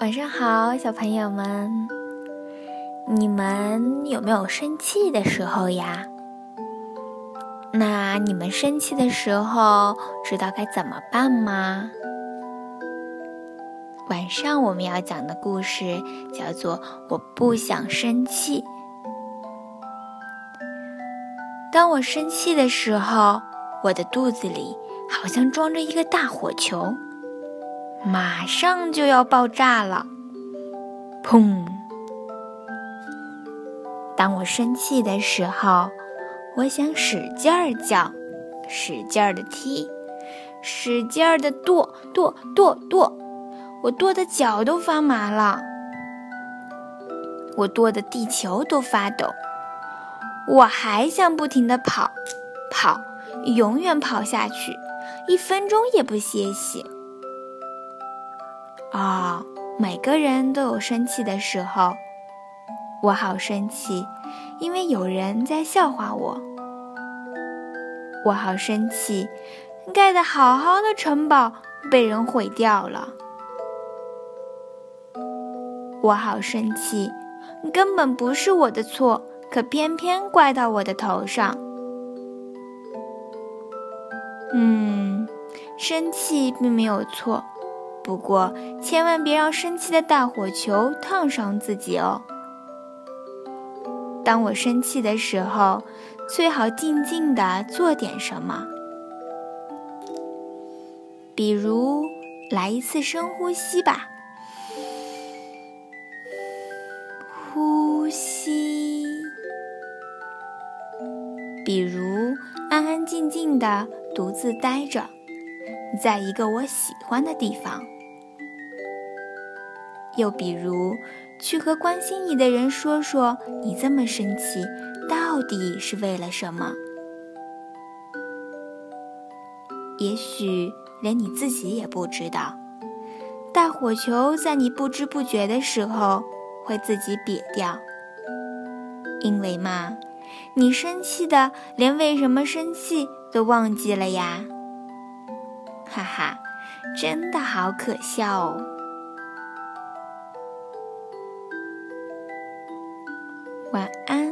晚上好，小朋友们，你们有没有生气的时候呀？那你们生气的时候知道该怎么办吗？晚上我们要讲的故事叫做《我不想生气》。当我生气的时候，我的肚子里好像装着一个大火球。马上就要爆炸了！砰！当我生气的时候，我想使劲儿叫，使劲儿的踢，使劲儿的跺跺跺跺，我跺的脚都发麻了，我跺的地球都发抖。我还想不停的跑，跑，永远跑下去，一分钟也不歇息。啊，每个人都有生气的时候。我好生气，因为有人在笑话我。我好生气，盖的好好的城堡被人毁掉了。我好生气，根本不是我的错，可偏偏怪到我的头上。嗯，生气并没有错。不过，千万别让生气的大火球烫伤自己哦。当我生气的时候，最好静静的做点什么，比如来一次深呼吸吧，呼吸；比如安安静静的独自待着，在一个我喜欢的地方。又比如，去和关心你的人说说，你这么生气到底是为了什么？也许连你自己也不知道，大火球在你不知不觉的时候会自己瘪掉，因为嘛，你生气的连为什么生气都忘记了呀！哈哈，真的好可笑哦。晚安。